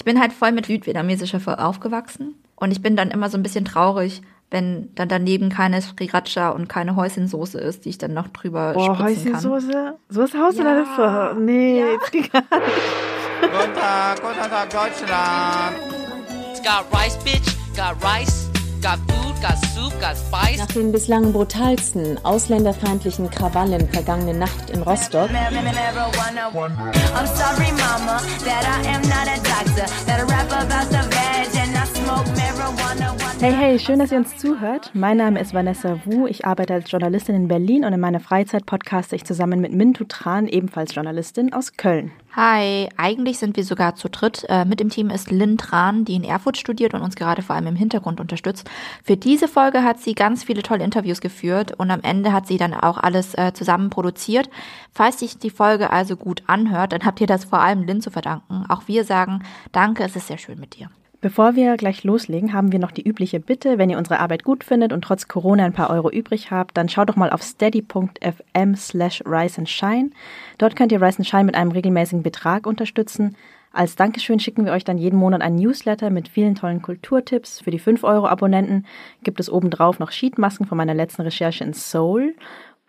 Ich bin halt voll mit südvietnamesischer aufgewachsen und ich bin dann immer so ein bisschen traurig, wenn dann daneben keine Sriracha und keine Häuschensoße ist, die ich dann noch drüber Boah, spritzen kann. Häuschensoße? So ist Haus Ja. Nee, Ja. Guten Tag, guten Tag, Deutschland. It's got rice, bitch. Got rice. Got food. Got soup. Got spice. Nach den bislang brutalsten ausländerfeindlichen Krawallen vergangene Nacht in Rostock I'm sorry, mama, that I am not a doctor. That I rap about the veg Hey, hey, schön, dass ihr uns zuhört. Mein Name ist Vanessa Wu. Ich arbeite als Journalistin in Berlin und in meiner Freizeit podcaste ich zusammen mit Mintu Tran, ebenfalls Journalistin aus Köln. Hi, eigentlich sind wir sogar zu dritt. Äh, mit dem Team ist Lynn Tran, die in Erfurt studiert und uns gerade vor allem im Hintergrund unterstützt. Für diese Folge hat sie ganz viele tolle Interviews geführt und am Ende hat sie dann auch alles äh, zusammen produziert. Falls sich die Folge also gut anhört, dann habt ihr das vor allem Lynn zu verdanken. Auch wir sagen, danke, es ist sehr schön mit dir. Bevor wir gleich loslegen, haben wir noch die übliche Bitte, wenn ihr unsere Arbeit gut findet und trotz Corona ein paar Euro übrig habt, dann schaut doch mal auf steady.fm slash rise and shine. Dort könnt ihr Rise and Shine mit einem regelmäßigen Betrag unterstützen. Als Dankeschön schicken wir euch dann jeden Monat einen Newsletter mit vielen tollen Kulturtipps. Für die 5-Euro-Abonnenten gibt es obendrauf noch Sheetmasken von meiner letzten Recherche in Seoul.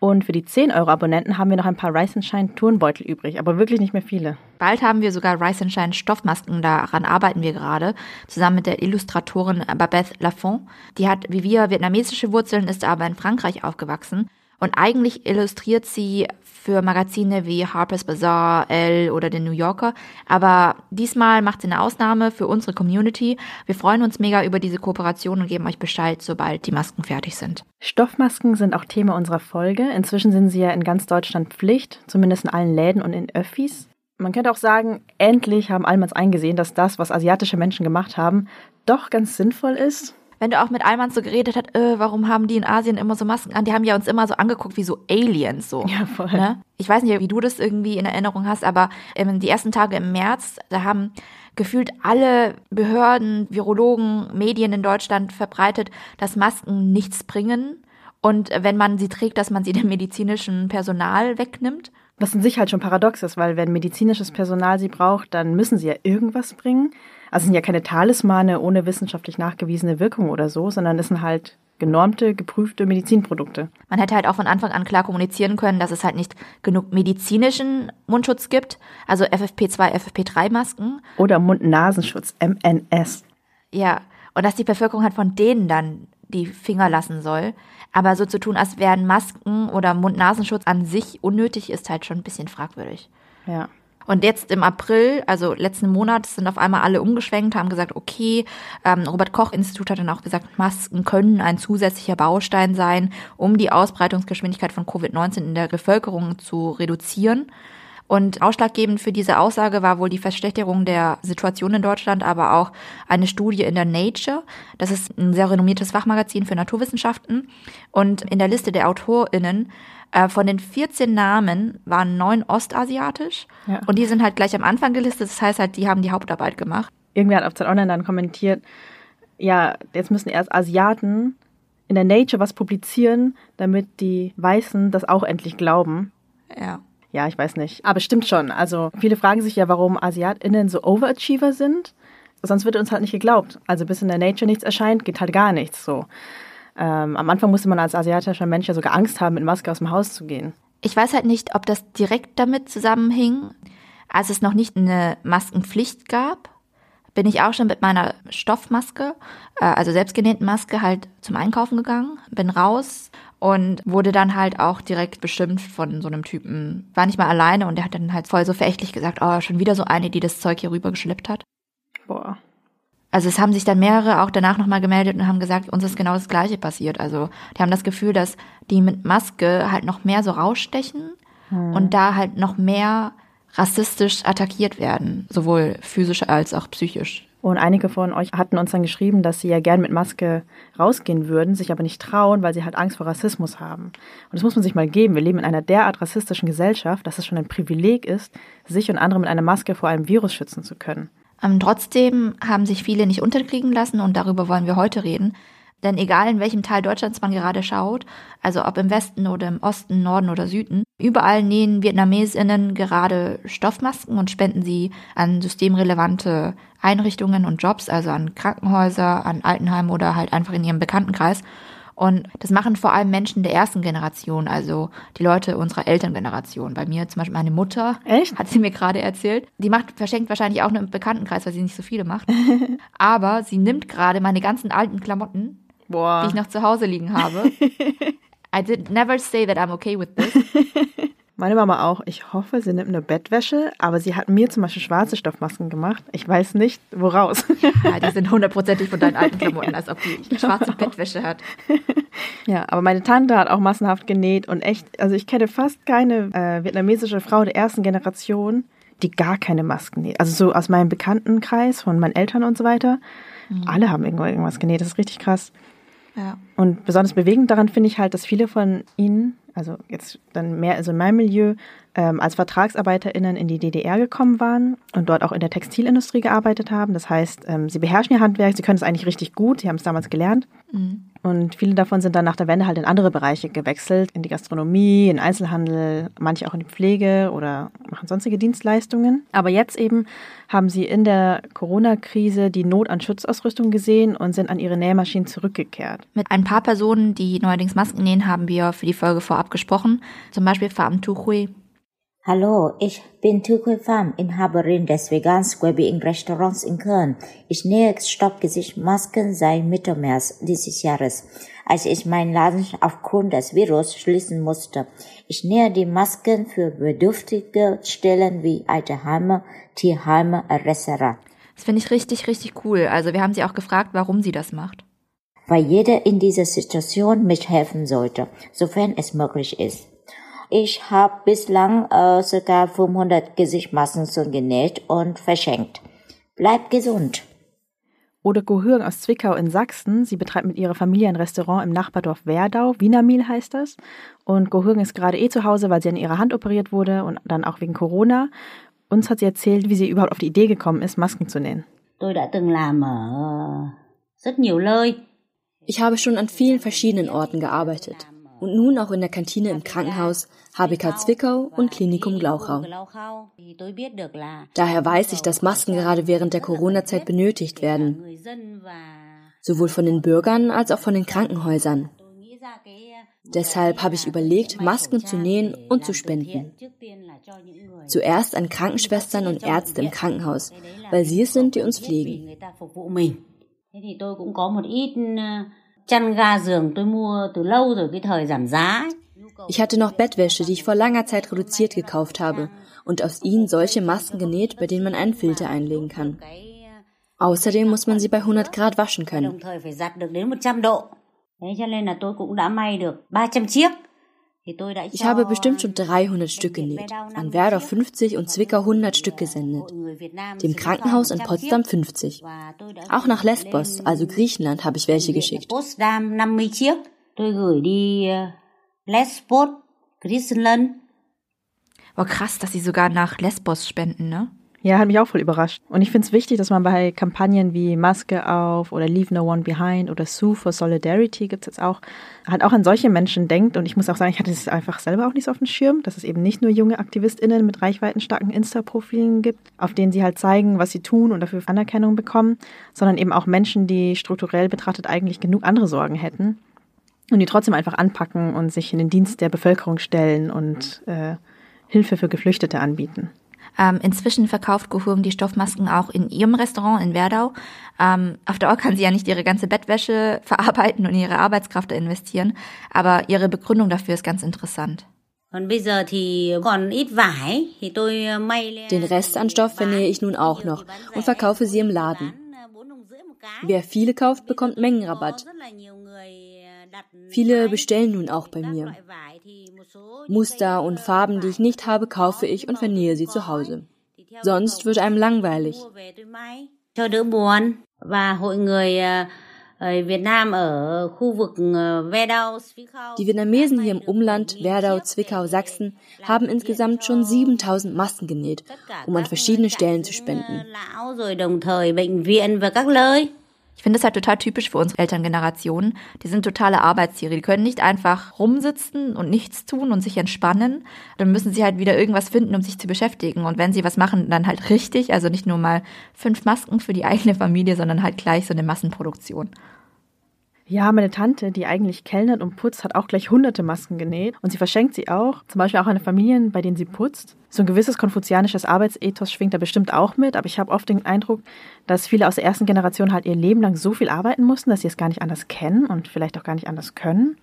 Und für die 10-Euro-Abonnenten haben wir noch ein paar and Shine Turnbeutel übrig, aber wirklich nicht mehr viele. Bald haben wir sogar Rice Shine Stoffmasken, daran arbeiten wir gerade, zusammen mit der Illustratorin Babette Lafont. Die hat wie wir vietnamesische Wurzeln, ist aber in Frankreich aufgewachsen und eigentlich illustriert sie für Magazine wie Harper's Bazaar, Elle oder den New Yorker. Aber diesmal macht sie eine Ausnahme für unsere Community. Wir freuen uns mega über diese Kooperation und geben euch Bescheid, sobald die Masken fertig sind. Stoffmasken sind auch Thema unserer Folge. Inzwischen sind sie ja in ganz Deutschland Pflicht, zumindest in allen Läden und in Öffis. Man könnte auch sagen, endlich haben Allmanns eingesehen, dass das, was asiatische Menschen gemacht haben, doch ganz sinnvoll ist. Wenn du auch mit Alman so geredet hast, äh, warum haben die in Asien immer so Masken an? Die haben ja uns immer so angeguckt wie so Aliens so. Ja, voll. Ne? Ich weiß nicht, wie du das irgendwie in Erinnerung hast, aber ähm, die ersten Tage im März, da haben gefühlt alle Behörden, Virologen, Medien in Deutschland verbreitet, dass Masken nichts bringen und äh, wenn man sie trägt, dass man sie dem medizinischen Personal wegnimmt. Was in sich halt schon paradox ist, weil wenn medizinisches Personal sie braucht, dann müssen sie ja irgendwas bringen. Also es sind ja keine Talismane ohne wissenschaftlich nachgewiesene Wirkung oder so, sondern es sind halt genormte, geprüfte Medizinprodukte. Man hätte halt auch von Anfang an klar kommunizieren können, dass es halt nicht genug medizinischen Mundschutz gibt, also FFP2, FFP3-Masken. Oder Mund-Nasenschutz, MNS. Ja, und dass die Bevölkerung halt von denen dann die Finger lassen soll. Aber so zu tun, als wären Masken oder Mund-Nasenschutz an sich unnötig, ist halt schon ein bisschen fragwürdig. Ja. Und jetzt im April, also letzten Monat, sind auf einmal alle umgeschwenkt, haben gesagt, okay, ähm, Robert Koch Institut hat dann auch gesagt, Masken können ein zusätzlicher Baustein sein, um die Ausbreitungsgeschwindigkeit von Covid-19 in der Bevölkerung zu reduzieren. Und ausschlaggebend für diese Aussage war wohl die Verschlechterung der Situation in Deutschland, aber auch eine Studie in der Nature. Das ist ein sehr renommiertes Fachmagazin für Naturwissenschaften. Und in der Liste der AutorInnen äh, von den 14 Namen waren neun ostasiatisch. Ja. Und die sind halt gleich am Anfang gelistet. Das heißt halt, die haben die Hauptarbeit gemacht. Irgendwer hat auf Zeit Online dann kommentiert, ja, jetzt müssen erst Asiaten in der Nature was publizieren, damit die Weißen das auch endlich glauben. Ja. Ja, ich weiß nicht. Aber stimmt schon. Also viele fragen sich ja, warum AsiatInnen so Overachiever sind. Sonst wird uns halt nicht geglaubt. Also bis in der Nature nichts erscheint, geht halt gar nichts so. Ähm, am Anfang musste man als asiatischer Mensch ja sogar Angst haben, mit Maske aus dem Haus zu gehen. Ich weiß halt nicht, ob das direkt damit zusammenhing. Als es noch nicht eine Maskenpflicht gab, bin ich auch schon mit meiner Stoffmaske, äh, also selbstgenähten Maske, halt zum Einkaufen gegangen, bin raus und wurde dann halt auch direkt beschimpft von so einem Typen. War nicht mal alleine und der hat dann halt voll so verächtlich gesagt, oh, schon wieder so eine, die das Zeug hier rübergeschleppt hat. Boah. Also es haben sich dann mehrere auch danach nochmal gemeldet und haben gesagt, uns ist genau das Gleiche passiert. Also die haben das Gefühl, dass die mit Maske halt noch mehr so rausstechen und da halt noch mehr rassistisch attackiert werden, sowohl physisch als auch psychisch. Und einige von euch hatten uns dann geschrieben, dass sie ja gern mit Maske rausgehen würden, sich aber nicht trauen, weil sie halt Angst vor Rassismus haben. Und das muss man sich mal geben. Wir leben in einer derart rassistischen Gesellschaft, dass es schon ein Privileg ist, sich und andere mit einer Maske vor einem Virus schützen zu können. Ähm, trotzdem haben sich viele nicht unterkriegen lassen und darüber wollen wir heute reden. Denn egal in welchem Teil Deutschlands man gerade schaut, also ob im Westen oder im Osten, Norden oder Süden, überall nähen Vietnamesinnen gerade Stoffmasken und spenden sie an systemrelevante Einrichtungen und Jobs, also an Krankenhäuser, an Altenheime oder halt einfach in ihrem Bekanntenkreis. Und das machen vor allem Menschen der ersten Generation, also die Leute unserer Elterngeneration. Bei mir zum Beispiel meine Mutter, Echt? hat sie mir gerade erzählt. Die macht, verschenkt wahrscheinlich auch nur im Bekanntenkreis, weil sie nicht so viele macht. Aber sie nimmt gerade meine ganzen alten Klamotten, Boah. die ich noch zu Hause liegen habe. I did never say that I'm okay with this. Meine Mama auch. Ich hoffe, sie nimmt eine Bettwäsche, aber sie hat mir zum Beispiel schwarze Stoffmasken gemacht. Ich weiß nicht, woraus. Ja, die sind hundertprozentig von deinen alten Klamotten, als ob die schwarze Bettwäsche hat. ja, aber meine Tante hat auch massenhaft genäht und echt, also ich kenne fast keine äh, vietnamesische Frau der ersten Generation, die gar keine Masken näht. Also so aus meinem Bekanntenkreis, von meinen Eltern und so weiter. Alle haben irgendwo irgendwas genäht. Das ist richtig krass. Ja. Und besonders bewegend daran finde ich halt, dass viele von ihnen, also jetzt dann mehr also in meinem Milieu, ähm, als VertragsarbeiterInnen in die DDR gekommen waren und dort auch in der Textilindustrie gearbeitet haben. Das heißt, ähm, sie beherrschen ihr Handwerk, sie können es eigentlich richtig gut, sie haben es damals gelernt. Und viele davon sind dann nach der Wende halt in andere Bereiche gewechselt, in die Gastronomie, in den Einzelhandel, manche auch in die Pflege oder machen sonstige Dienstleistungen. Aber jetzt eben haben sie in der Corona-Krise die Not an Schutzausrüstung gesehen und sind an ihre Nähmaschinen zurückgekehrt. Mit ein paar Personen, die neuerdings Masken nähen, haben wir für die Folge vorab gesprochen. Zum Beispiel Pham Tu Hui. Hallo, ich bin Tukui Pham, Inhaberin des Vegans Wellbeing Restaurants in Köln. Ich nähe Stoffgesichtmasken seit Mitte März dieses Jahres, als ich meinen Laden aufgrund des Virus schließen musste. Ich nähe die Masken für bedürftige Stellen wie Alterheime, Tierheime etc. Das finde ich richtig, richtig cool. Also wir haben sie auch gefragt, warum sie das macht. weil jeder in dieser Situation mithelfen sollte, sofern es möglich ist. Ich habe bislang äh, ca. 500 Gesichtsmasken schon genäht und verschenkt. Bleibt gesund! Ode Gohürgen aus Zwickau in Sachsen. Sie betreibt mit ihrer Familie ein Restaurant im Nachbardorf Werdau. Wienermil heißt das. Und Gohürgen ist gerade eh zu Hause, weil sie an ihrer Hand operiert wurde und dann auch wegen Corona. Uns hat sie erzählt, wie sie überhaupt auf die Idee gekommen ist, Masken zu nähen. Ich habe schon an vielen verschiedenen Orten gearbeitet. Und nun auch in der Kantine im Krankenhaus, HBK Zwickau und Klinikum Glauchau. Daher weiß ich, dass Masken gerade während der Corona-Zeit benötigt werden, sowohl von den Bürgern als auch von den Krankenhäusern. Deshalb habe ich überlegt, Masken zu nähen und zu spenden. Zuerst an Krankenschwestern und Ärzte im Krankenhaus, weil sie es sind, die uns pflegen. Chăn ga giường tôi mua từ lâu rồi cái thời giảm giá. Ich hatte noch Bettwäsche, die ich vor langer Zeit reduziert gekauft habe und aus ihnen solche Masken genäht, bei denen man einen Filter einlegen kann. Außerdem muss man sie bei 100 Grad waschen können. đồng thời phải giặt được đến 100 độ. Thế cho nên là tôi cũng đã may được 300 chiếc. Ich habe bestimmt schon 300 Stück genäht, an Werder 50 und Zwickau 100 Stück gesendet, dem Krankenhaus in 100 Potsdam chiếc. 50. Và tôi đã Auch nach Lesbos, also Griechenland, habe ich welche geschickt. Potsdam 50 chiếc. Tôi gửi đi ờ, Lesbos, Griechenland. War krass, dass sie sogar nach Lesbos spenden, ne? Ja, hat mich auch voll überrascht. Und ich finde es wichtig, dass man bei Kampagnen wie Maske auf oder Leave No One Behind oder Sue for Solidarity gibt's jetzt auch, halt auch an solche Menschen denkt. Und ich muss auch sagen, ich hatte es einfach selber auch nicht so auf dem Schirm, dass es eben nicht nur junge AktivistInnen mit reichweitenstarken Insta-Profilen gibt, auf denen sie halt zeigen, was sie tun und dafür Anerkennung bekommen, sondern eben auch Menschen, die strukturell betrachtet eigentlich genug andere Sorgen hätten und die trotzdem einfach anpacken und sich in den Dienst der Bevölkerung stellen und äh, Hilfe für Geflüchtete anbieten. Ähm, inzwischen verkauft Gohurm die Stoffmasken auch in ihrem Restaurant in Werdau. Ähm, auf Dauer kann sie ja nicht ihre ganze Bettwäsche verarbeiten und ihre Arbeitskraft investieren, aber ihre Begründung dafür ist ganz interessant. Den Rest an Stoff vernähe ich nun auch noch und verkaufe sie im Laden. Wer viele kauft, bekommt Mengenrabatt. Viele bestellen nun auch bei mir. Muster und Farben, die ich nicht habe, kaufe ich und vernähe sie zu Hause. Sonst wird einem langweilig. Die Vietnamesen hier im Umland, Werdau, Zwickau, Sachsen, haben insgesamt schon 7000 Masken genäht, um an verschiedene Stellen zu spenden. Ich finde das halt total typisch für unsere Elterngeneration. Die sind totale Arbeitstiere. Die können nicht einfach rumsitzen und nichts tun und sich entspannen. Dann müssen sie halt wieder irgendwas finden, um sich zu beschäftigen. Und wenn sie was machen, dann halt richtig. Also nicht nur mal fünf Masken für die eigene Familie, sondern halt gleich so eine Massenproduktion. Ja, meine Tante, die eigentlich kellnert und putzt, hat auch gleich hunderte Masken genäht und sie verschenkt sie auch, zum Beispiel auch an Familien, bei denen sie putzt. So ein gewisses konfuzianisches Arbeitsethos schwingt da bestimmt auch mit, aber ich habe oft den Eindruck, dass viele aus der ersten Generation halt ihr Leben lang so viel arbeiten mussten, dass sie es gar nicht anders kennen und vielleicht auch gar nicht anders können.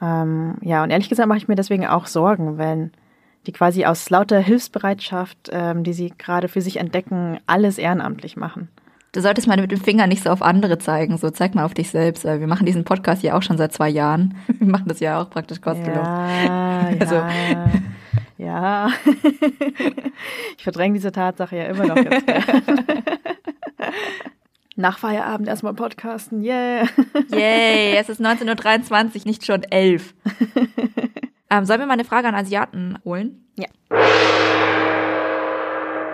Ähm, ja, und ehrlich gesagt mache ich mir deswegen auch Sorgen, wenn die quasi aus lauter Hilfsbereitschaft, ähm, die sie gerade für sich entdecken, alles ehrenamtlich machen. Du solltest mal mit dem Finger nicht so auf andere zeigen, so zeig mal auf dich selbst. Wir machen diesen Podcast ja auch schon seit zwei Jahren. Wir machen das ja auch praktisch kostenlos. Ja, Also- ja, ja. ich verdränge diese Tatsache ja immer noch jetzt. Nach Feierabend erstmal podcasten, yeah. Yay, es ist 19.23 Uhr, nicht schon 11. ähm, sollen wir mal eine Frage an Asiaten holen?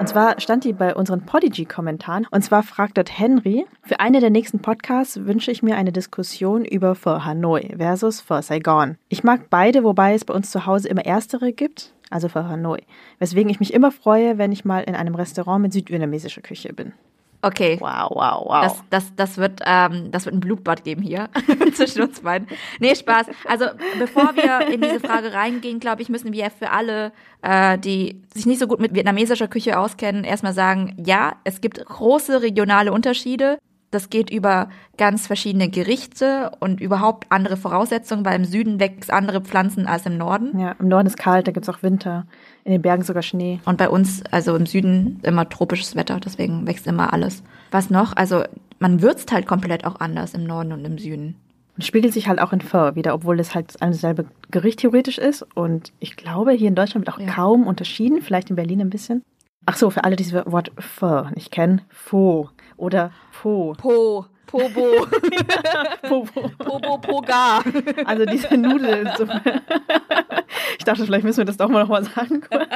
Und zwar stand die bei unseren Podigy-Kommentaren. Und zwar fragt dort Henry, für eine der nächsten Podcasts wünsche ich mir eine Diskussion über For Hanoi versus For Saigon. Ich mag beide, wobei es bei uns zu Hause immer erstere gibt, also For Hanoi. Weswegen ich mich immer freue, wenn ich mal in einem Restaurant mit südvietnamesischer Küche bin. Okay. Wow, wow, wow. Das, das, das, wird, ähm, das wird ein Blutbad geben hier zwischen uns beiden. Nee, Spaß. Also bevor wir in diese Frage reingehen, glaube ich, müssen wir für alle, äh, die sich nicht so gut mit vietnamesischer Küche auskennen, erstmal sagen, ja, es gibt große regionale Unterschiede. Das geht über ganz verschiedene Gerichte und überhaupt andere Voraussetzungen, weil im Süden wächst andere Pflanzen als im Norden. ja, im Norden ist kalt, da gibt es auch Winter. In den Bergen sogar Schnee. Und bei uns, also im Süden, immer tropisches Wetter, deswegen wächst immer alles. Was noch? Also man würzt halt komplett auch anders im Norden und im Süden. Und spiegelt sich halt auch in Pho wieder, obwohl es halt ein selbe Gericht theoretisch ist. Und ich glaube, hier in Deutschland wird auch Ja. kaum unterschieden, vielleicht in Berlin ein bisschen. Ach so, für alle, die das Wort Pho nicht kennen, Pho oder Pho. Po, Pobo, Pho. Pobo, Poga. Also diese Nudelsuppe. Ich dachte, vielleicht müssen wir das doch mal nochmal sagen kurz.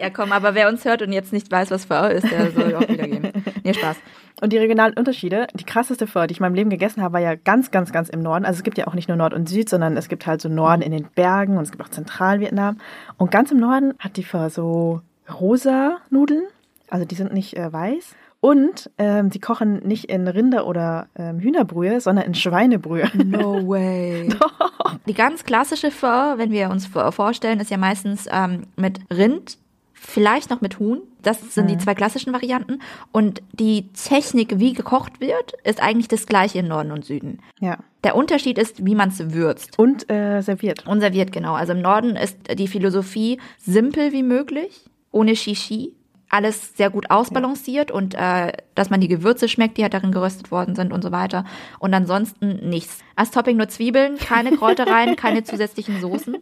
Ja, komm, aber wer uns hört und jetzt nicht weiß, was Pho ist, der soll auch wieder gehen. Nee, Spaß. Und die regionalen Unterschiede, die krasseste Pho, die ich in meinem Leben gegessen habe, war ja ganz, ganz, ganz im Norden. Also es gibt ja auch nicht nur Nord und Süd, sondern es gibt halt so Norden in den Bergen und es gibt auch Zentralvietnam. Und ganz im Norden hat die Pho so rosa Nudeln, also die sind nicht äh, weiß. Und ähm, die kochen nicht in Rinder- oder ähm, Hühnerbrühe, sondern in Schweinebrühe. No way. Die ganz klassische Pho, wenn wir uns vorstellen, ist ja meistens ähm, mit Rind, vielleicht noch mit Huhn. Das sind die zwei klassischen Varianten. Und die Technik, wie gekocht wird, ist eigentlich das gleiche in Norden und Süden. Ja. Der Unterschied ist, wie man es würzt. Und äh, serviert. Und serviert, genau. Also im Norden ist die Philosophie simpel wie möglich, ohne Shishi. Alles sehr gut ausbalanciert und äh, dass man die Gewürze schmeckt, die halt darin geröstet worden sind und so weiter. Und ansonsten nichts. Als Topping nur Zwiebeln, keine Kräutereien, keine zusätzlichen Soßen.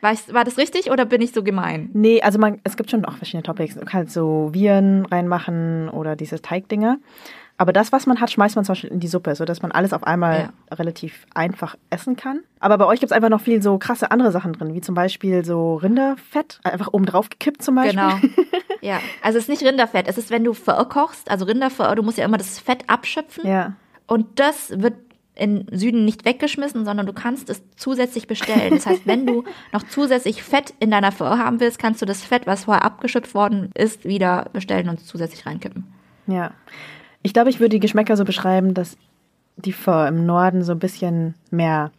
War, ich, war das richtig oder bin ich so gemein? Nee, also man, es gibt schon auch verschiedene Topics. Man kann halt so Viren reinmachen oder diese Teigdinger. Aber das, was man hat, schmeißt man zum Beispiel in die Suppe, sodass man alles auf einmal relativ einfach essen kann. Aber bei euch gibt es einfach noch viel so krasse andere Sachen drin, wie zum Beispiel so Rinderfett, einfach oben drauf gekippt zum Beispiel. Genau. Ja, also es ist nicht Rinderfett. Es ist, wenn du Pho kochst, also Rinderpho, du musst ja immer das Fett abschöpfen. Ja. Und das wird im Süden nicht weggeschmissen, sondern du kannst es zusätzlich bestellen. Das heißt, wenn du noch zusätzlich Fett in deiner Pho haben willst, kannst du das Fett, was vorher abgeschöpft worden ist, wieder bestellen und zusätzlich reinkippen. Ja. Ich glaube, ich würde die Geschmäcker so beschreiben, dass die Pho im Norden so ein bisschen mehr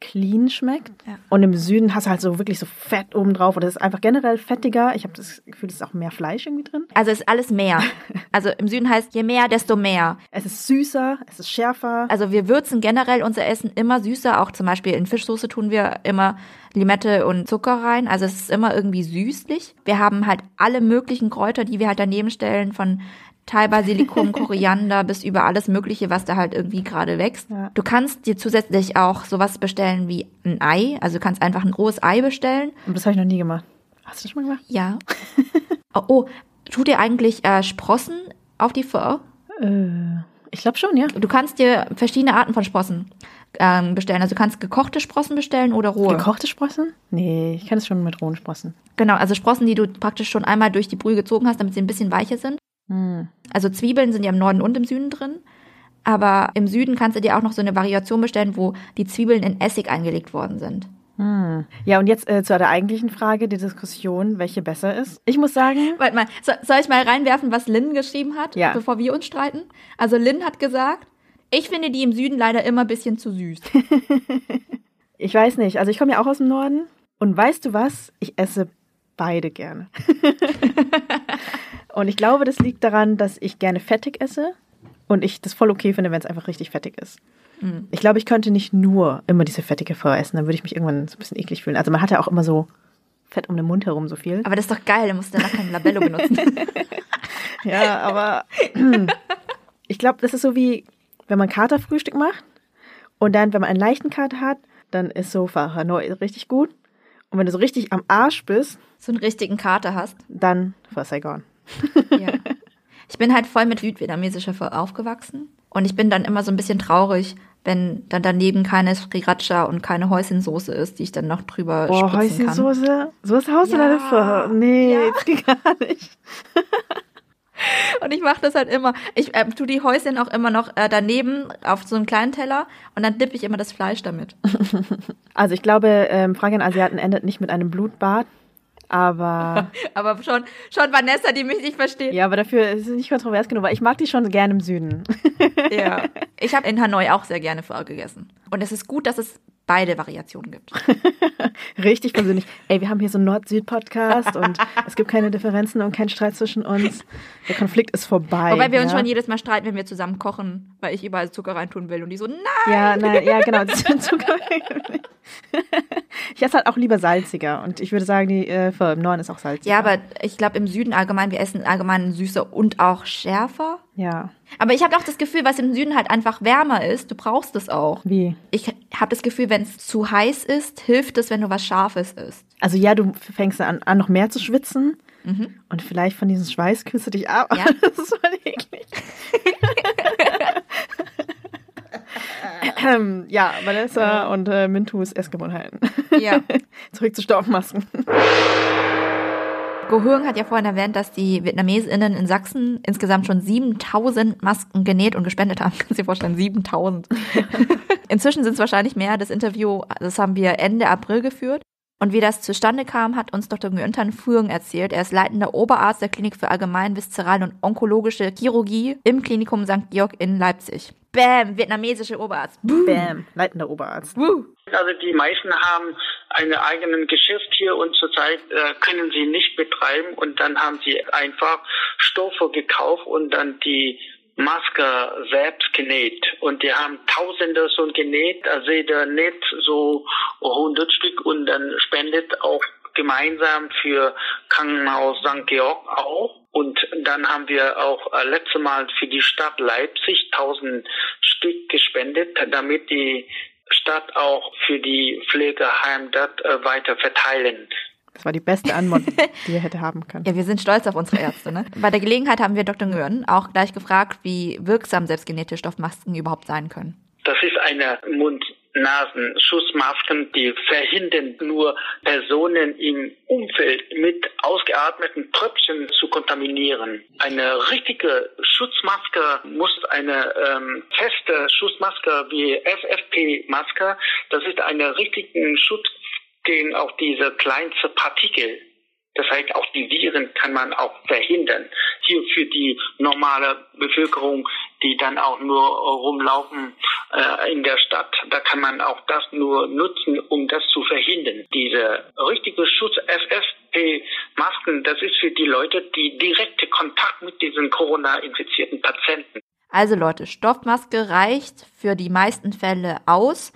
clean schmeckt. Ja. Und im Süden hast du halt so wirklich so Fett oben drauf. Oder es ist einfach generell fettiger. Ich habe das Gefühl, es ist auch mehr Fleisch irgendwie drin. Also es ist alles mehr. Also im Süden heißt, je mehr, desto mehr. Es ist süßer, es ist schärfer. Also wir würzen generell unser Essen immer süßer. Auch zum Beispiel in Fischsoße tun wir immer Limette und Zucker rein. Also es ist immer irgendwie süßlich. Wir haben halt alle möglichen Kräuter, die wir halt daneben stellen, von Thai Basilikum, Koriander bis über alles Mögliche, was da halt irgendwie gerade wächst. Ja. Du kannst dir zusätzlich auch sowas bestellen wie ein Ei. Also du kannst einfach ein rohes Ei bestellen. Und das habe ich noch nie gemacht. Hast du das schon mal gemacht? Ja. oh, oh, tut ihr eigentlich äh, Sprossen auf die Pho? Äh, ich glaube schon, ja. Du kannst dir verschiedene Arten von Sprossen ähm, bestellen. Also du kannst gekochte Sprossen bestellen oder rohe. Gekochte Sprossen? Nee, ich kenne es schon mit rohen Sprossen. Genau, also Sprossen, die du praktisch schon einmal durch die Brühe gezogen hast, damit sie ein bisschen weicher sind. Hm. Also Zwiebeln sind ja im Norden und im Süden drin. Aber im Süden kannst du dir auch noch so eine Variation bestellen, wo die Zwiebeln in Essig eingelegt worden sind. Hm. Ja, und jetzt äh, zu der eigentlichen Frage, die Diskussion, welche besser ist. Ich muss sagen. Warte mal, so, soll ich mal reinwerfen, was Lynn geschrieben hat, Ja. bevor wir uns streiten? Also Lynn hat gesagt, ich finde die im Süden leider immer ein bisschen zu süß. Ich weiß nicht. Also ich komme ja auch aus dem Norden. Und weißt du was? Ich esse beide gerne. und ich glaube, das liegt daran, dass ich gerne fettig esse und ich das voll okay finde, wenn es einfach richtig fettig ist. Mhm. Ich glaube, ich könnte nicht nur immer diese fettige Pho essen, dann würde ich mich irgendwann so ein bisschen eklig fühlen. Also man hat ja auch immer so Fett um den Mund herum so viel. Aber das ist doch geil, dann musst du danach kein Labello benutzen. Ja, aber ich glaube, das ist so wie, wenn man Katerfrühstück macht und dann, wenn man einen leichten Kater hat, dann ist so Pho Hanoi richtig gut. Und wenn du so richtig am Arsch bist, so einen richtigen Kater hast. dann Pho Saigon. Ja. Ich bin halt voll mit südvietnamesischer aufgewachsen. Und ich bin dann immer so ein bisschen traurig, wenn dann daneben keine Sriracha und keine Häuschensoße ist, die ich dann noch drüber Boah, spritzen kann. Häuschensoße? So haust du Ja. Nee, Ja. das geht gar nicht. Und ich mache das halt immer. Ich äh, tu die Häuschen auch immer noch äh, daneben auf so einen kleinen Teller und dann dippe ich immer das Fleisch damit. Also ich glaube, ähm, Frage an Asiaten endet nicht mit einem Blutbad. Aber Aber schon, schon Vanessa, die mich nicht versteht. ja, aber dafür ist es nicht kontrovers genug, weil ich mag die schon gerne im Süden. Ja. Ich habe in Hanoi auch sehr gerne Pho gegessen. Und es ist gut, dass es beide Variationen gibt. Richtig persönlich. Ey, wir haben hier so einen Nord-Süd-Podcast und es gibt keine Differenzen und keinen Streit zwischen uns. Der Konflikt ist vorbei. Wobei wir uns ja? schon jedes Mal streiten, wenn wir zusammen kochen, weil ich überall Zucker reintun will und die so, nein! Ja, nein, ja, genau. Zucker. ich esse halt auch lieber salziger und ich würde sagen, die äh, Pho im Norden ist auch salziger. Ja, aber ich glaube im Süden allgemein, wir essen allgemein süßer und auch schärfer. Ja. Aber ich habe auch das Gefühl, was im Süden halt einfach wärmer ist, du brauchst es auch. Wie? Ich habe das Gefühl, wenn es zu heiß ist, hilft es, wenn du was Scharfes isst. Also ja, du fängst an, an noch mehr zu schwitzen und vielleicht von diesem Schweiß kühlst du dich ab. Ja. Das ist voll eklig. ja, Vanessa und äh, Mintus Essgewohnheiten. Ja. Zurück zu Stoffmasken. Go Huong hat ja vorhin erwähnt, dass die VietnamesInnen in Sachsen insgesamt schon 7000 Masken genäht und gespendet haben. Kannst du dir vorstellen, 7000. Inzwischen sind es wahrscheinlich mehr. Das Interview, das haben wir Ende April geführt. Und wie das zustande kam, hat uns Dr. Nguyen Fuong erzählt. Er ist leitender Oberarzt der Klinik für Allgemein, Viszeral und Onkologische Chirurgie im Klinikum St. Georg in Leipzig. Bam, vietnamesische Oberarzt. Boom. Bam, leitender Oberarzt. Woo. Also die meisten haben ein eigenes Geschäft hier und zurzeit äh, können sie nicht betreiben und dann haben sie einfach Stoffe gekauft und dann die Maske selbst genäht und die haben Tausende so genäht, also jeder näht so 100 Stück und dann spendet auch gemeinsam für Krankenhaus St. Georg auch. Und dann haben wir auch äh, letzte Mal für die Stadt Leipzig 1000 Stück gespendet, damit die Stadt auch für die Pflegeheim das äh, weiter verteilen. Das war die beste Antwort, die er hätte haben können. Ja, wir sind stolz auf unsere Ärzte. Ne? Bei der Gelegenheit haben wir Dr. Nguyen auch gleich gefragt, wie wirksam selbstgenähte Stoffmasken überhaupt sein können. Das ist eine Mund-Nasen-Schutzmasken, die verhindern nur Personen im Umfeld mit ausgeatmeten Tröpfchen zu kontaminieren. Eine richtige Schutzmaske muss eine ähm, feste Schutzmaske wie FFP-Maske. Das ist eine richtige Schutz gegen auch diese kleinste Partikel. Das heißt, auch die Viren kann man auch verhindern. Hier für die normale Bevölkerung, die dann auch nur rumlaufen äh, in der Stadt, da kann man auch das nur nutzen, um das zu verhindern. Diese richtige Schutz FFP-Masken, das ist für die Leute, die direkte Kontakt mit diesen Corona-infizierten Patienten. Also Leute, Stoffmaske reicht für die meisten Fälle aus.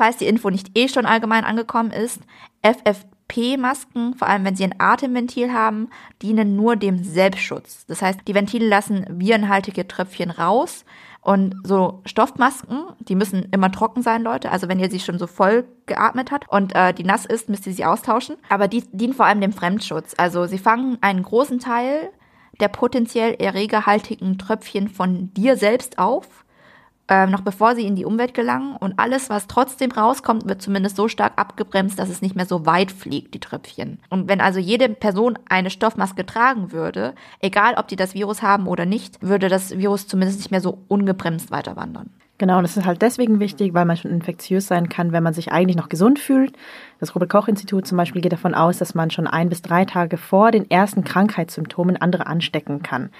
Falls die Info nicht eh schon allgemein angekommen ist, FFP-Masken, vor allem wenn sie ein Atemventil haben, dienen nur dem Selbstschutz. Das heißt, die Ventile lassen virenhaltige Tröpfchen raus und so Stoffmasken, die müssen immer trocken sein, Leute. Also wenn ihr sie schon so voll geatmet habt und äh, die nass ist, müsst ihr sie austauschen. Aber die dienen vor allem dem Fremdschutz. Also sie fangen einen großen Teil der potenziell erregerhaltigen Tröpfchen von dir selbst auf äh, noch bevor sie in die Umwelt gelangen. Und alles, was trotzdem rauskommt, wird zumindest so stark abgebremst, dass es nicht mehr so weit fliegt, die Tröpfchen. Und wenn also jede Person eine Stoffmaske tragen würde, egal ob die das Virus haben oder nicht, würde das Virus zumindest nicht mehr so ungebremst weiter wandern. Genau, und das ist halt deswegen wichtig, weil man schon infektiös sein kann, wenn man sich eigentlich noch gesund fühlt. Das Robert-Koch-Institut zum Beispiel geht davon aus, dass man schon ein bis drei Tage vor den ersten Krankheitssymptomen andere anstecken kann.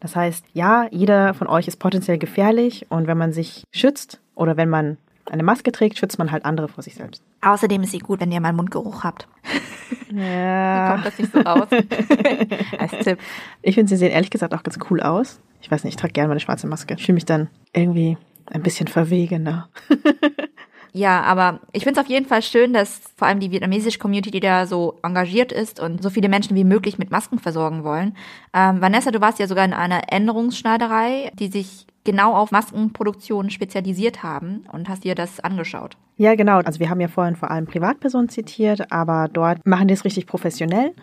Das heißt, ja, jeder von euch ist potenziell gefährlich und wenn man sich schützt oder wenn man eine Maske trägt, schützt man halt andere vor sich selbst. Außerdem ist sie gut, wenn ihr mal Mundgeruch habt. Ja. Kommt das nicht so raus? Als Tipp. Ich finde, sie sehen ehrlich gesagt auch ganz cool aus. Ich weiß nicht, ich trage gerne meine schwarze Maske. Ich fühle mich dann irgendwie ein bisschen verwegener. Ja, aber ich finde es auf jeden Fall schön, dass vor allem die vietnamesische Community, da so engagiert ist und so viele Menschen wie möglich mit Masken versorgen wollen. Ähm, Vanessa, du warst ja sogar in einer Änderungsschneiderei, die sich genau auf Maskenproduktion spezialisiert haben und hast dir das angeschaut. Ja, genau. Also wir haben ja vorhin vor allem Privatpersonen zitiert, aber dort machen die es richtig professionell.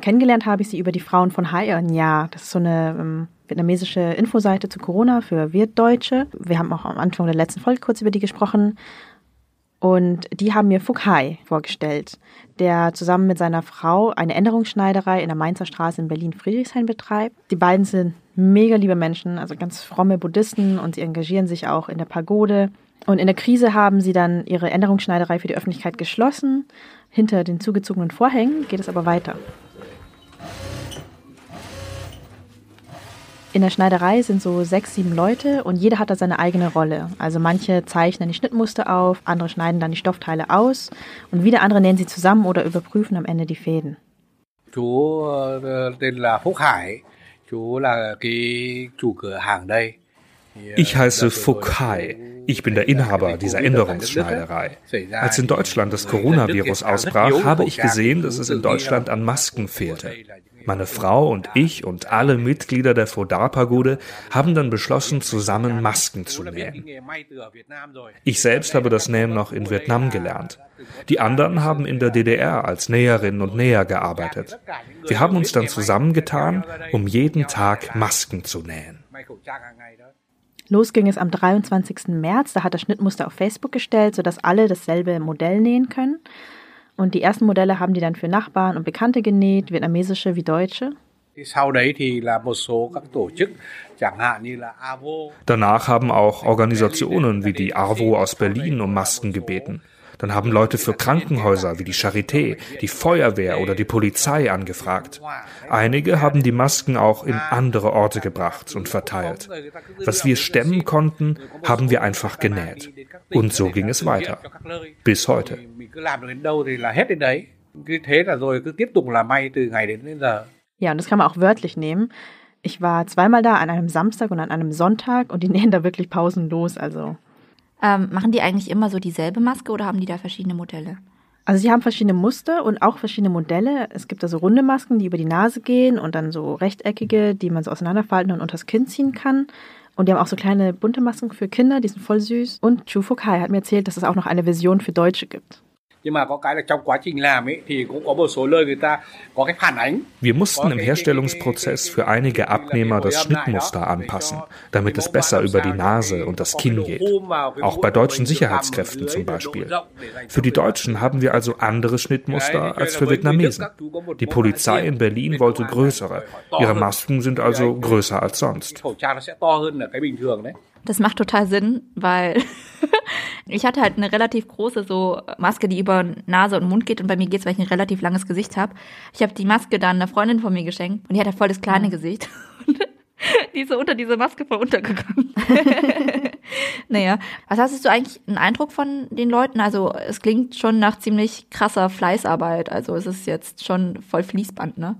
Kennengelernt habe ich sie über die Frauen von Hayan. Ja, das ist so eine ähm, vietnamesische Infoseite zu Corona für Wirtdeutsche. Wir haben auch am Anfang der letzten Folge kurz über die gesprochen. Und die haben mir Hai vorgestellt, der zusammen mit seiner Frau eine Änderungsschneiderei in der Mainzer Straße in Berlin-Friedrichshain betreibt. Die beiden sind mega liebe Menschen, also ganz fromme Buddhisten und sie engagieren sich auch in der Pagode. Und in der Krise haben sie dann ihre Änderungsschneiderei für die Öffentlichkeit geschlossen. Hinter den zugezogenen Vorhängen geht es aber weiter. In der Schneiderei sind so sechs, sieben Leute und jeder hat da seine eigene Rolle. Also manche zeichnen die Schnittmuster auf, andere schneiden dann die Stoffteile aus und wieder andere nähen sie zusammen oder überprüfen am Ende die Fäden. Chú ờ, tên là Phúc Hải, chú là cái chủ cửa hàng đây. Ich heiße Hai. Ich bin der Inhaber dieser Änderungsschneiderei. Als in Deutschland das Coronavirus ausbrach, habe ich gesehen, dass es in Deutschland an Masken fehlte. Meine Frau und ich und alle Mitglieder der Fodar-Pagode haben dann beschlossen, zusammen Masken zu nähen. Ich selbst habe das Nähen noch in Vietnam gelernt. Die anderen haben in der DDR als Näherinnen und Näher gearbeitet. Wir haben uns dann zusammengetan, um jeden Tag Masken zu nähen. Los ging es am 23. März. Da hat das Schnittmuster auf Facebook gestellt, sodass alle dasselbe Modell nähen können. Und die ersten Modelle haben die dann für Nachbarn und Bekannte genäht, vietnamesische wie deutsche. Danach haben auch Organisationen wie die ARVO aus Berlin um Masken gebeten. Dann haben Leute für Krankenhäuser wie die Charité, die Feuerwehr oder die Polizei angefragt. Einige haben die Masken auch in andere Orte gebracht und verteilt. Was wir stemmen konnten, haben wir einfach genäht. Und so ging es weiter. Bis heute. Ja, und das kann man auch wörtlich nehmen. Ich war zweimal da, an einem Samstag und an einem Sonntag und die nähen da wirklich pausenlos. Also ähm, machen die eigentlich immer so dieselbe Maske oder haben die da verschiedene Modelle? Also sie haben verschiedene Muster und auch verschiedene Modelle. Es gibt also runde Masken, die über die Nase gehen und dann so rechteckige, die man so auseinanderfalten und unters Kinn ziehen kann. Und die haben auch so kleine bunte Masken für Kinder, die sind voll süß. Und Chu Fukai hat mir erzählt, dass es auch noch eine Version für Deutsche gibt. Nhưng mà có cái là trong quá trình làm ấy thì cũng có một số nơi người ta có cái phản ánh. Wir mussten im Herstellungsprozess für einige Abnehmer das Schnittmuster anpassen, damit es besser über die Nase und das Kinn geht. Auch bei deutschen Sicherheitskräften zum Beispiel. Für die Deutschen haben wir also andere Schnittmuster als für Vietnamesen. Die Polizei in Berlin wollte größere. Ihre Masken sind also größer als sonst. Das macht total Sinn, weil ich hatte halt eine relativ große so Maske, die über Nase und Mund geht und bei mir geht's, weil ich ein relativ langes Gesicht habe. Ich habe die Maske dann einer Freundin von mir geschenkt und die hat halt voll das kleine Gesicht. die ist so unter diese Maske voll untergegangen. naja, was hast du eigentlich einen Eindruck von den Leuten? Also es klingt schon nach ziemlich krasser Fleißarbeit. Also es ist jetzt schon voll Fließband, ne?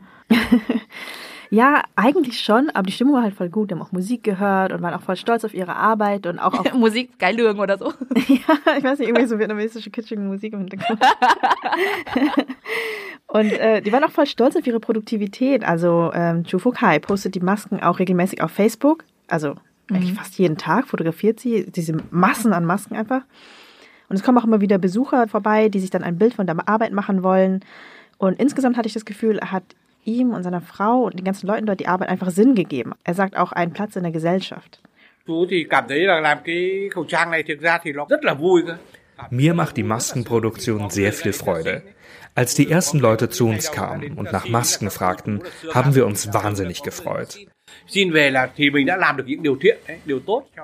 Ja, eigentlich schon, aber die Stimmung war halt voll gut. Die haben auch Musik gehört und waren auch voll stolz auf ihre Arbeit und auch auf Musik Geilürgen oder so. ja, ich weiß nicht, irgendwie so vietnamesische kitschige Musik im Hintergrund. und äh, die waren auch voll stolz auf ihre Produktivität. Also ähm, Chu Fuk Hai postet die Masken auch regelmäßig auf Facebook. Also eigentlich Mhm. fast jeden Tag fotografiert sie diese Massen an Masken einfach. Und es kommen auch immer wieder Besucher vorbei, die sich dann ein Bild von der Arbeit machen wollen. Und insgesamt hatte ich das Gefühl, hat ihm und seiner Frau und den ganzen Leuten dort die Arbeit einfach Sinn gegeben. Er sagt auch einen Platz in der Gesellschaft. Mir macht die Maskenproduktion sehr viel Freude. Als die ersten Leute zu uns kamen und nach Masken fragten, haben wir uns wahnsinnig gefreut.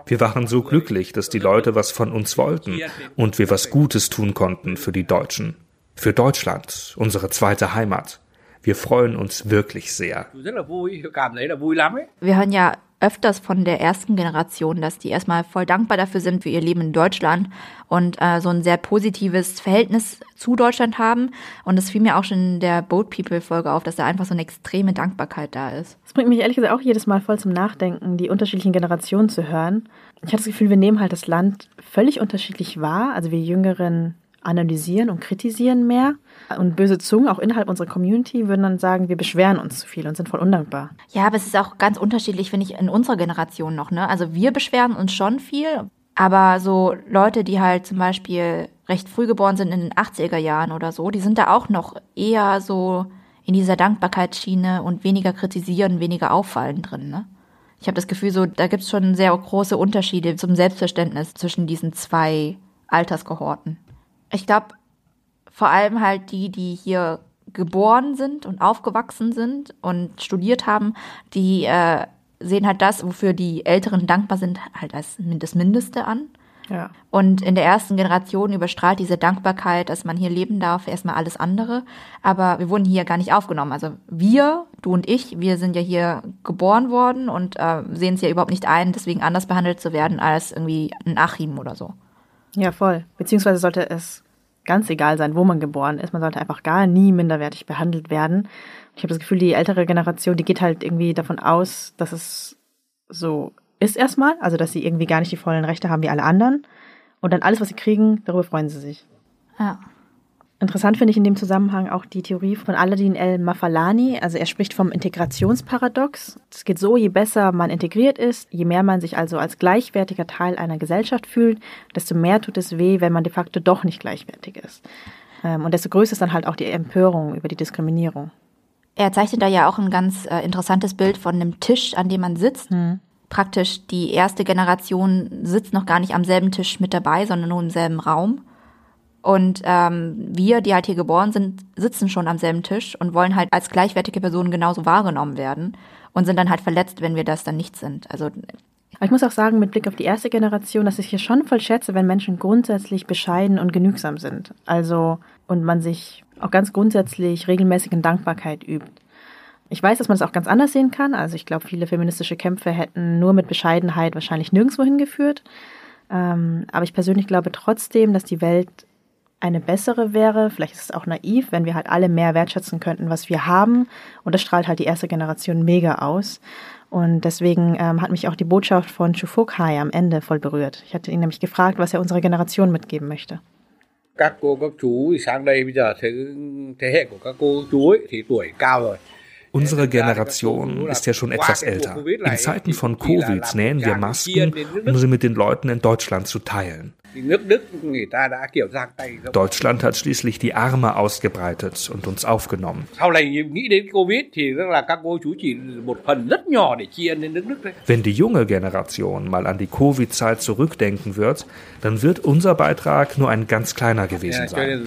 Wir waren so glücklich, dass die Leute was von uns wollten und wir was Gutes tun konnten für die Deutschen. Für Deutschland, unsere zweite Heimat. Wir freuen uns wirklich sehr. Wir hören ja öfters von der ersten Generation, dass die erstmal voll dankbar dafür sind für ihr Leben in Deutschland und äh, so ein sehr positives Verhältnis zu Deutschland haben. Und das fiel mir auch schon in der Boat People Folge auf, dass da einfach so eine extreme Dankbarkeit da ist. Das bringt mich ehrlich gesagt auch jedes Mal voll zum Nachdenken, die unterschiedlichen Generationen zu hören. Ich habe das Gefühl, wir nehmen halt das Land völlig unterschiedlich wahr. Also wir Jüngeren analysieren und kritisieren mehr. Und böse Zungen, auch innerhalb unserer Community, würden dann sagen, wir beschweren uns zu viel und sind voll undankbar. Ja, aber es ist auch ganz unterschiedlich, finde ich, in unserer Generation noch. Ne? Also wir beschweren uns schon viel, aber so Leute, die halt zum Beispiel recht früh geboren sind in den 80er Jahren oder so, die sind da auch noch eher so in dieser Dankbarkeitsschiene und weniger kritisieren, weniger auffallen drin. Ne? Ich habe das Gefühl, so da gibt es schon sehr große Unterschiede zum Selbstverständnis zwischen diesen zwei Alterskohorten. Ich glaube, vor allem halt die, die hier geboren sind und aufgewachsen sind und studiert haben, die äh, sehen halt das, wofür die Älteren dankbar sind, halt als das Mindeste an. Ja. Und in der ersten Generation überstrahlt diese Dankbarkeit, dass man hier leben darf, erstmal alles andere. Aber wir wurden hier gar nicht aufgenommen. Also wir, du und ich, wir sind ja hier geboren worden und äh, sehen es ja überhaupt nicht ein, deswegen anders behandelt zu werden als irgendwie ein Achim oder so. Ja, voll. Beziehungsweise sollte es ganz egal sein, wo man geboren ist. Man sollte einfach gar nie minderwertig behandelt werden. Ich habe das Gefühl, die ältere Generation, die geht halt irgendwie davon aus, dass es so ist erstmal, also dass sie irgendwie gar nicht die vollen Rechte haben wie alle anderen. Und dann alles, was sie kriegen, darüber freuen sie sich. Ja. Interessant finde ich in dem Zusammenhang auch die Theorie von Aladdin El Mafalani. Also er spricht vom Integrationsparadox. Es geht so, je besser man integriert ist, je mehr man sich also als gleichwertiger Teil einer Gesellschaft fühlt, desto mehr tut es weh, wenn man de facto doch nicht gleichwertig ist. Ähm, und desto größer ist dann halt auch die Empörung über die Diskriminierung. Er zeichnet da ja auch ein ganz äh, interessantes Bild von einem Tisch, an dem man sitzt. Hm. Praktisch die erste Generation sitzt noch gar nicht am selben Tisch mit dabei, sondern nur im selben Raum. Und ähm, wir, die halt hier geboren sind, sitzen schon am selben Tisch und wollen halt als gleichwertige Personen genauso wahrgenommen werden und sind dann halt verletzt, wenn wir das dann nicht sind. Also aber ich muss auch sagen, mit Blick auf die erste Generation, dass ich hier schon voll schätze, wenn Menschen grundsätzlich bescheiden und genügsam sind. Also, und man sich auch ganz grundsätzlich regelmäßig in Dankbarkeit übt. Ich weiß, dass man es auch ganz anders sehen kann. Also ich glaube, viele feministische Kämpfe hätten nur mit Bescheidenheit wahrscheinlich nirgendwo hingeführt. Ähm, aber ich persönlich glaube trotzdem, dass die Welt eine bessere wäre. Vielleicht ist es auch naiv, wenn wir halt alle mehr wertschätzen könnten, was wir haben. Und das strahlt halt die erste Generation mega aus. Und deswegen ähm, hat mich auch die Botschaft von Chufukhai am Ende voll berührt. Ich hatte ihn nämlich gefragt, was er unserer Generation mitgeben möchte. Các cô, các chú sang đây bây giờ thế, thế hệ của các cô chú ấy thì tuổi cao rồi. Unsere Generation ist ja schon etwas älter. In Zeiten von Covid nähen wir Masken, um sie mit den Leuten in Deutschland zu teilen. Deutschland hat schließlich die Arme ausgebreitet und uns aufgenommen. Wenn die junge Generation mal an die Covid-Zeit zurückdenken wird, dann wird unser Beitrag nur ein ganz kleiner gewesen sein.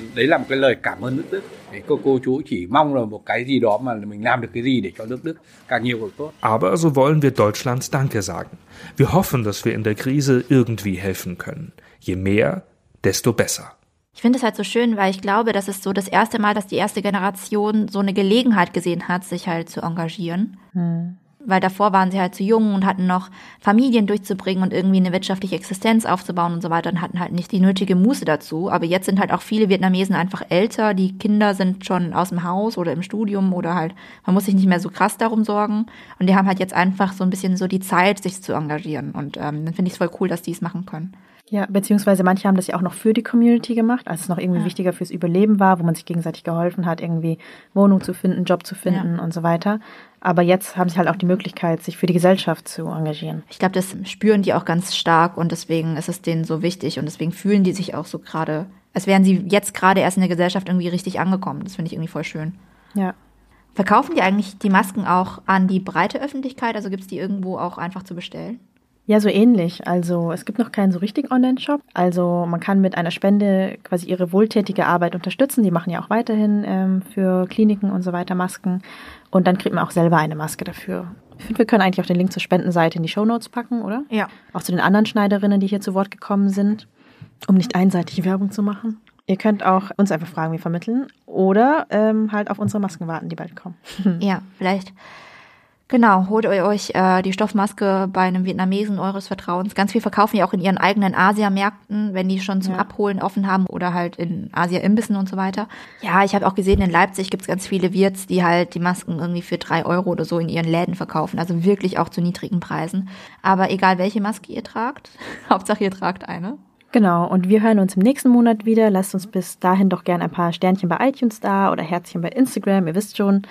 Aber so wollen wir Deutschland Danke sagen. Wir hoffen, dass wir in der Krise irgendwie helfen können. Je mehr, desto besser. Ich finde es halt so schön, weil ich glaube, das ist so das erste Mal, dass die erste Generation so eine Gelegenheit gesehen hat, sich halt zu engagieren. Hm weil davor waren sie halt zu jung und hatten noch Familien durchzubringen und irgendwie eine wirtschaftliche Existenz aufzubauen und so weiter und hatten halt nicht die nötige Muße dazu. Aber jetzt sind halt auch viele Vietnamesen einfach älter, die Kinder sind schon aus dem Haus oder im Studium oder halt, man muss sich nicht mehr so krass darum sorgen und die haben halt jetzt einfach so ein bisschen so die Zeit, sich zu engagieren und ähm, dann finde ich es voll cool, dass die es machen können. Ja, beziehungsweise manche haben das ja auch noch für die Community gemacht, als es noch irgendwie ja. wichtiger fürs Überleben war, wo man sich gegenseitig geholfen hat, irgendwie Wohnung zu finden, Job zu finden ja. und so weiter. Aber jetzt haben sie halt auch die Möglichkeit, sich für die Gesellschaft zu engagieren. Ich glaube, das spüren die auch ganz stark und deswegen ist es denen so wichtig und deswegen fühlen die sich auch so gerade, als wären sie jetzt gerade erst in der Gesellschaft irgendwie richtig angekommen. Das finde ich irgendwie voll schön. Ja. Verkaufen die eigentlich die Masken auch an die breite Öffentlichkeit? Also gibt es die irgendwo auch einfach zu bestellen? Ja, so ähnlich. Also es gibt noch keinen so richtigen Online-Shop. Also man kann mit einer Spende quasi ihre wohltätige Arbeit unterstützen. Die machen ja auch weiterhin ähm, für Kliniken und so weiter Masken. Und dann kriegt man auch selber eine Maske dafür. Ich finde, wir können eigentlich auch den Link zur Spendenseite in die Shownotes packen, oder? Ja. Auch zu den anderen Schneiderinnen, die hier zu Wort gekommen sind, um nicht einseitig Werbung zu machen. Ihr könnt auch uns einfach Fragen wie vermitteln oder ähm, halt auf unsere Masken warten, die bald kommen. ja, vielleicht Genau, holt euch äh, die Stoffmaske bei einem Vietnamesen eures Vertrauens. Ganz viel verkaufen ja auch in ihren eigenen Asiamärkten, wenn die schon zum ja. Abholen offen haben oder halt in Asia-Imbissen und so weiter. Ja, ich habe auch gesehen, in Leipzig gibt's ganz viele Wirts, die halt die Masken irgendwie für drei Euro oder so in ihren Läden verkaufen. Also wirklich auch zu niedrigen Preisen. Aber egal welche Maske ihr tragt, Hauptsache ihr tragt eine. Genau, und wir hören uns im nächsten Monat wieder. Lasst uns bis dahin doch gerne ein paar Sternchen bei iTunes da oder Herzchen bei Instagram, ihr wisst schon.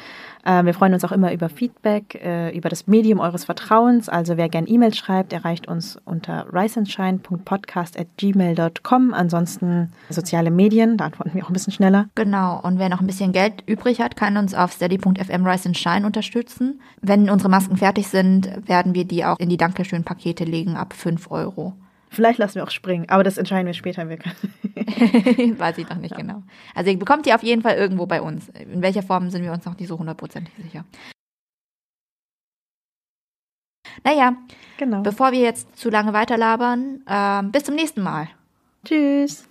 Äh, wir freuen uns auch immer über Feedback, äh, über das Medium eures Vertrauens. Also wer gern E-Mails schreibt, erreicht uns unter riceandshine.podcast.gmail.com. Ansonsten soziale Medien, da antworten wir auch ein bisschen schneller. Genau, und wer noch ein bisschen Geld übrig hat, kann uns auf steady.fm Shine unterstützen. Wenn unsere Masken fertig sind, werden wir die auch in die Dankeschön-Pakete legen ab 5 Euro. Vielleicht lassen wir auch springen, aber das entscheiden wir später. Weiß ich noch nicht ja. genau. Also ihr bekommt die auf jeden Fall irgendwo bei uns. In welcher Form sind wir uns noch nicht so hundertprozentig sicher. Naja, genau. bevor wir jetzt zu lange weiterlabern, äh, bis zum nächsten Mal. Tschüss.